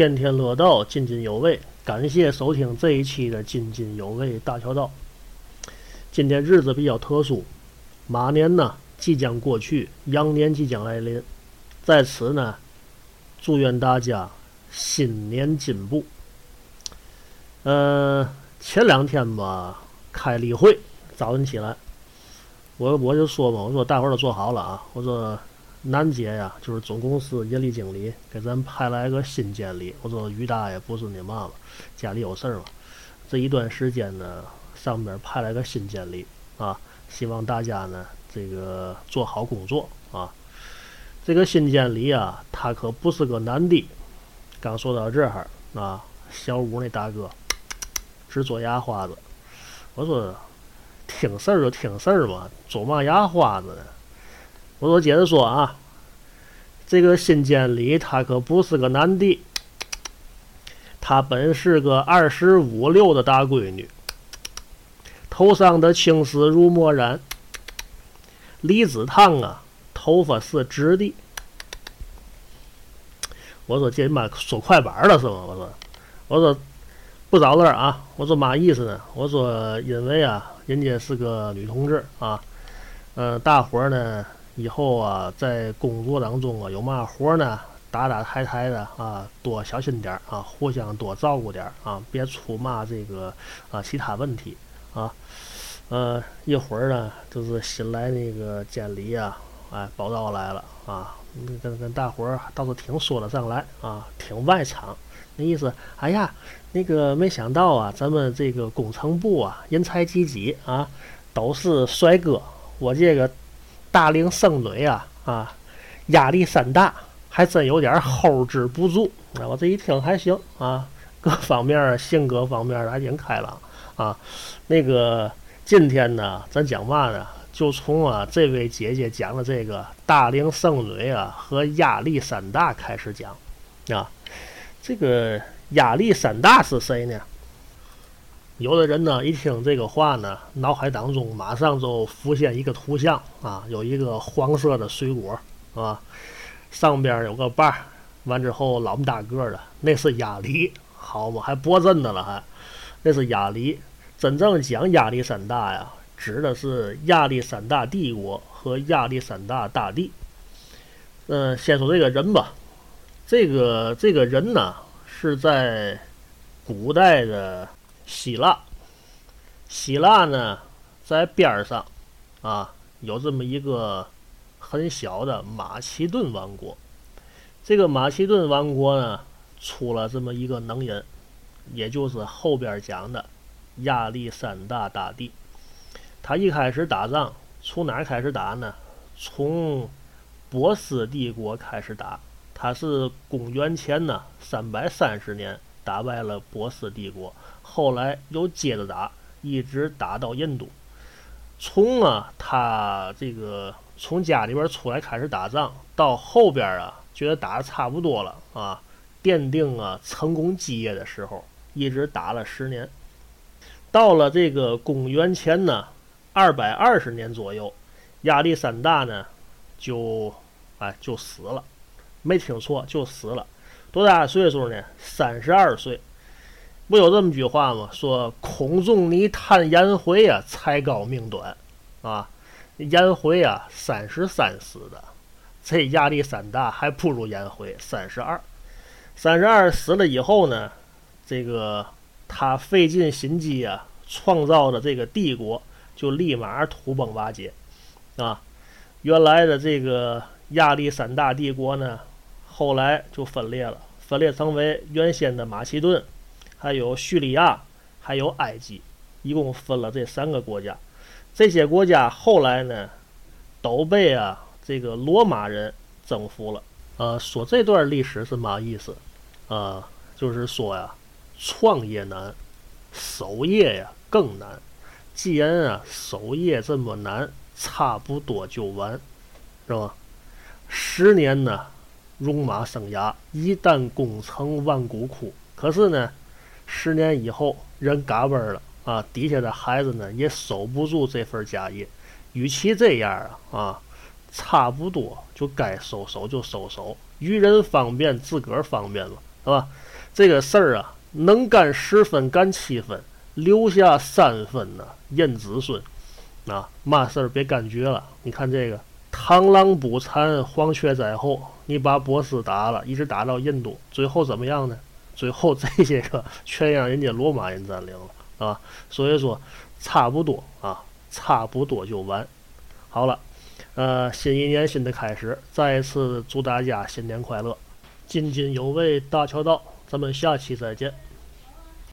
天天乐道，津津有味。感谢收听这一期的津津有味大桥道。今天日子比较特殊，马年呢即将过去，羊年即将来临。在此呢，祝愿大家新年进步。呃，前两天吧开例会，早晨起来，我我就说嘛，我说大伙儿都坐好了啊，我说。南姐呀，就是总公司人力经理，给咱派来个新监理。我说于大爷不是你妈妈，家里有事儿嘛。这一段时间呢，上边派来个新监理啊，希望大家呢这个做好工作啊。这个新监理啊，他可不是个男的。刚说到这儿啊，小五那大哥直做牙花子。我说听事儿就听事儿嘛，做嘛牙花子呢？我说接着说啊，这个新监理他可不是个男的，他本是个二十五六的大闺女，头上的青丝如墨染，离子烫啊，头发是直的。我说这妈说快板了是吗？我说，我说不找乐啊！我说嘛意思呢？我说因为啊，人家是个女同志啊，嗯，大伙呢。以后啊，在工作当中啊，有嘛活呢，打打抬抬的啊，多小心点啊，互相多照顾点啊，别出嘛这个啊其他问题啊。呃，一会儿呢，就是新来那个监理啊，哎，报道来了啊，跟跟大伙儿倒是挺说得上来啊，挺外场。那意思，哎呀，那个没想到啊，咱们这个工程部啊，人才济济啊，都是帅哥，我这个。大龄剩女啊啊，压力山大，还真有点 hold 不住。啊我这一听还行啊，各方面性格方面还挺开朗啊。那个今天呢，咱讲嘛呢？就从啊这位姐姐讲的这个大龄剩女啊和压力山大开始讲啊。这个压力山大是谁呢？有的人呢，一听这个话呢，脑海当中马上就浮现一个图像啊，有一个黄色的水果，啊，上边有个瓣儿，完之后老么大个的，那是鸭梨，好嘛，还播真的了还，那是鸭梨。真正讲亚历山大呀，指的是亚历山大帝国和亚历山大大帝。嗯，先说这个人吧，这个这个人呢，是在古代的。希腊，希腊呢，在边上，啊，有这么一个很小的马其顿王国。这个马其顿王国呢，出了这么一个能人，也就是后边讲的亚历山大大帝。他一开始打仗，从哪开始打呢？从波斯帝国开始打。他是公元前呢三百三十年打败了波斯帝国。后来又接着打，一直打到印度。从啊，他这个从家里边出来开始打仗，到后边啊，觉得打的差不多了啊，奠定啊成功基业的时候，一直打了十年。到了这个公元前呢二百二十年左右，亚历山大呢就哎就死了，没听错，就死了。多大岁数呢？三十二岁。不有这么句话吗？说孔仲尼叹颜回啊，才高命短，啊，颜回啊三十三死的，这亚历山大还不如颜回三十二，三十二死了以后呢，这个他费尽心机啊，创造的这个帝国就立马土崩瓦解，啊，原来的这个亚历山大帝国呢，后来就分裂了，分裂成为原先的马其顿。还有叙利亚，还有埃及，一共分了这三个国家。这些国家后来呢，都被啊这个罗马人征服了。呃，说这段历史是嘛意思？啊，就是说呀，创业难，守业呀更难。既然啊守业这么难，差不多就完，是吧？十年呢，戎马生涯，一旦功成万骨枯。可是呢？十年以后，人嘎嘣了啊！底下的孩子呢，也守不住这份家业。与其这样啊啊，差不多就该收手就收手，于人方便，自个儿方便了，是吧？这个事儿啊，能干十分，干七分，留下三分呢，验子孙。啊，嘛事儿别干绝了。你看这个螳螂捕蝉，黄雀在后。你把波斯打了，一直打到印度，最后怎么样呢？最后这些个全让人家罗马人占领了，啊。所以说，差不多啊，差不多就完。好了，呃，新一年新的开始，再一次祝大家新年快乐，津津有味大乔道，咱们下期再见。